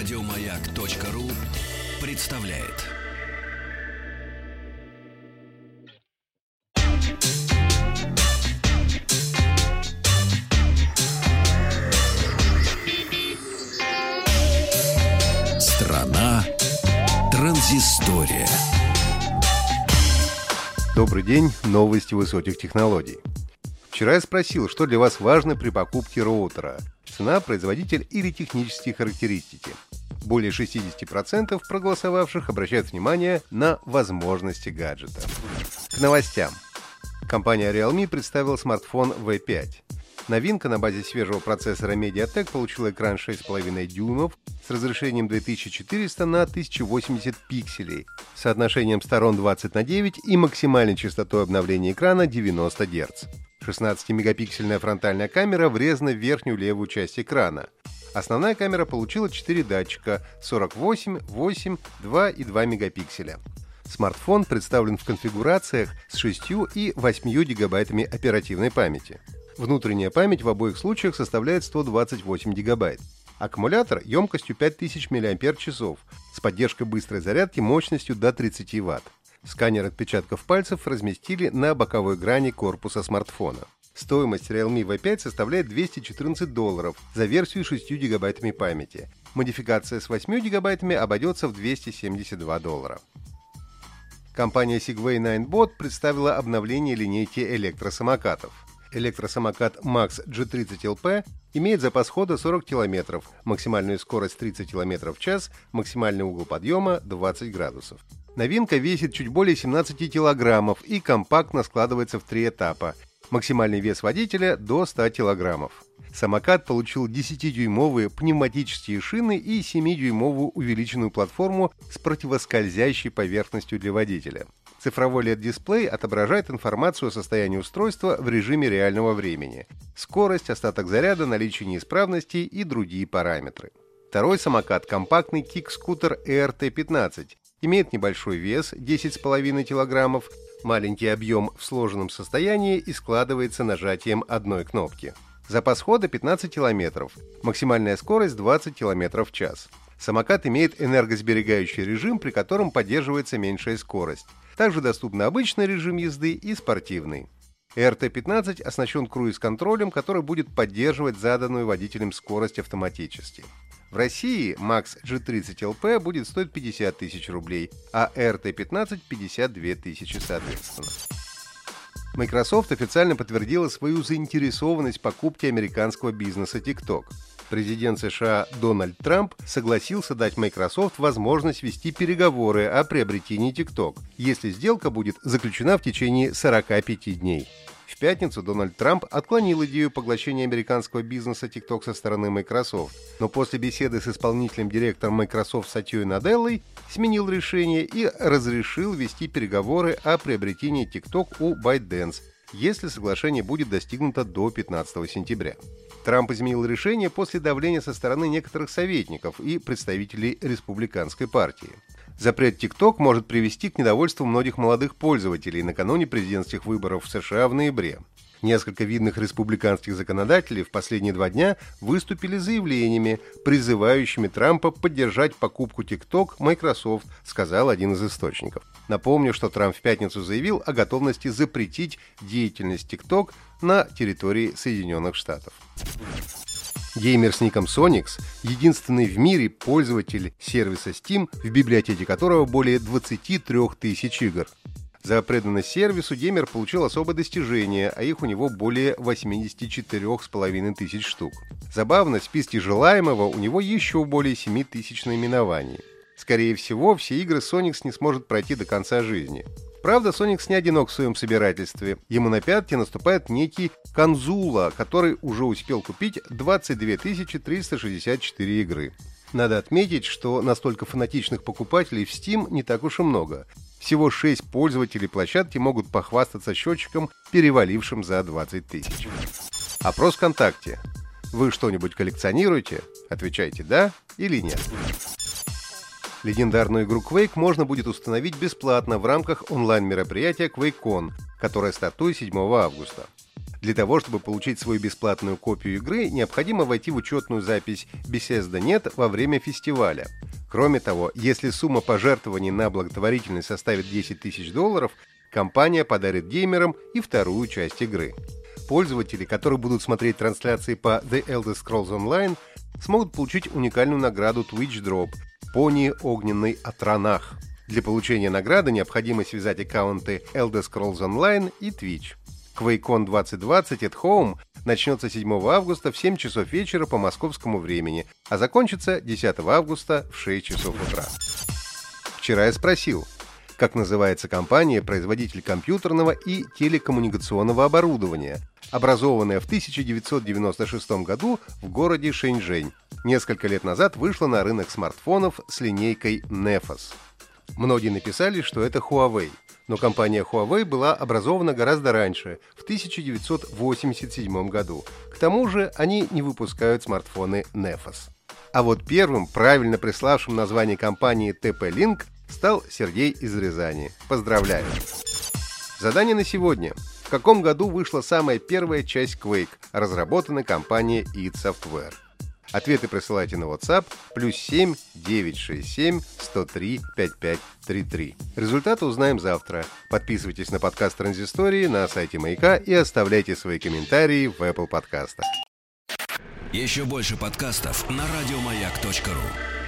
Радиомаяк.ру представляет. Страна транзистория. Добрый день, новости высоких технологий. Вчера я спросил, что для вас важно при покупке роутера – цена, производитель или технические характеристики. Более 60% проголосовавших обращают внимание на возможности гаджета. К новостям. Компания Realme представила смартфон V5. Новинка на базе свежего процессора MediaTek получила экран 6,5 дюймов с разрешением 2400 на 1080 пикселей, соотношением сторон 20 на 9 и максимальной частотой обновления экрана 90 Гц. 16-мегапиксельная фронтальная камера врезана в верхнюю левую часть экрана. Основная камера получила 4 датчика 48, 8, 2 и 2 мегапикселя. Смартфон представлен в конфигурациях с 6 и 8 гигабайтами оперативной памяти. Внутренняя память в обоих случаях составляет 128 гигабайт. Аккумулятор емкостью 5000 мАч с поддержкой быстрой зарядки мощностью до 30 Вт. Сканер отпечатков пальцев разместили на боковой грани корпуса смартфона. Стоимость Realme V5 составляет 214 долларов за версию 6 гигабайтами памяти. Модификация с 8 гигабайтами обойдется в 272 доллара. Компания Segway Ninebot представила обновление линейки электросамокатов. Электросамокат Max G30 LP имеет запас хода 40 км, максимальную скорость 30 км в час, максимальный угол подъема 20 градусов. Новинка весит чуть более 17 килограммов и компактно складывается в три этапа. Максимальный вес водителя до 100 килограммов. Самокат получил 10-дюймовые пневматические шины и 7-дюймовую увеличенную платформу с противоскользящей поверхностью для водителя. Цифровой LED-дисплей отображает информацию о состоянии устройства в режиме реального времени. Скорость, остаток заряда, наличие неисправностей и другие параметры. Второй самокат – компактный кик-скутер ERT-15. Имеет небольшой вес – 10,5 кг, маленький объем в сложенном состоянии и складывается нажатием одной кнопки. Запас хода 15 км, максимальная скорость 20 км в час. Самокат имеет энергосберегающий режим, при котором поддерживается меньшая скорость. Также доступны обычный режим езды и спортивный. RT-15 оснащен круиз-контролем, который будет поддерживать заданную водителем скорость автоматически. В России Max G30 LP будет стоить 50 тысяч рублей, а RT15 52 тысячи соответственно. Microsoft официально подтвердила свою заинтересованность в покупке американского бизнеса TikTok. Президент США Дональд Трамп согласился дать Microsoft возможность вести переговоры о приобретении TikTok, если сделка будет заключена в течение 45 дней. В пятницу Дональд Трамп отклонил идею поглощения американского бизнеса TikTok со стороны Microsoft, но после беседы с исполнительным директором Microsoft Сатьей Наделлой сменил решение и разрешил вести переговоры о приобретении TikTok у ByteDance, если соглашение будет достигнуто до 15 сентября. Трамп изменил решение после давления со стороны некоторых советников и представителей республиканской партии. Запрет TikTok может привести к недовольству многих молодых пользователей накануне президентских выборов в США в ноябре. Несколько видных республиканских законодателей в последние два дня выступили заявлениями, призывающими Трампа поддержать покупку TikTok Microsoft, сказал один из источников. Напомню, что Трамп в пятницу заявил о готовности запретить деятельность TikTok на территории Соединенных Штатов. Геймер с ником Sonix – единственный в мире пользователь сервиса Steam, в библиотеке которого более 23 тысяч игр. За преданность сервису геймер получил особое достижение, а их у него более 84,5 тысяч штук. Забавно, в списке желаемого у него еще более 7 тысяч наименований. Скорее всего, все игры Sonix не сможет пройти до конца жизни. Правда, Соникс не одинок в своем собирательстве. Ему на пятки наступает некий Канзула, который уже успел купить 22 364 игры. Надо отметить, что настолько фанатичных покупателей в Steam не так уж и много. Всего 6 пользователей площадки могут похвастаться счетчиком, перевалившим за 20 тысяч. Опрос ВКонтакте. Вы что-нибудь коллекционируете? Отвечайте «да» или «нет». Легендарную игру Quake можно будет установить бесплатно в рамках онлайн-мероприятия QuakeCon, которое стартует 7 августа. Для того, чтобы получить свою бесплатную копию игры, необходимо войти в учетную запись Bethesda.net во время фестиваля. Кроме того, если сумма пожертвований на благотворительность составит 10 тысяч долларов, компания подарит геймерам и вторую часть игры. Пользователи, которые будут смотреть трансляции по The Elder Scrolls Online, смогут получить уникальную награду Twitch Drop – пони огненный Атранах. Для получения награды необходимо связать аккаунты Elder Scrolls Online и Twitch. QuakeCon 2020 at Home начнется 7 августа в 7 часов вечера по московскому времени, а закончится 10 августа в 6 часов утра. Вчера я спросил, как называется компания, производитель компьютерного и телекоммуникационного оборудования, образованная в 1996 году в городе Шэньчжэнь. Несколько лет назад вышла на рынок смартфонов с линейкой Nefos. Многие написали, что это Huawei – но компания Huawei была образована гораздо раньше, в 1987 году. К тому же они не выпускают смартфоны Nefos. А вот первым, правильно приславшим название компании TP-Link, стал Сергей из Рязани. Поздравляю! Задание на сегодня. В каком году вышла самая первая часть Quake, разработанная компанией id Software? Ответы присылайте на WhatsApp плюс 7 967 103 5533. Результаты узнаем завтра. Подписывайтесь на подкаст Транзистории на сайте Маяка и оставляйте свои комментарии в Apple подкастах. Еще больше подкастов на радиомаяк.ру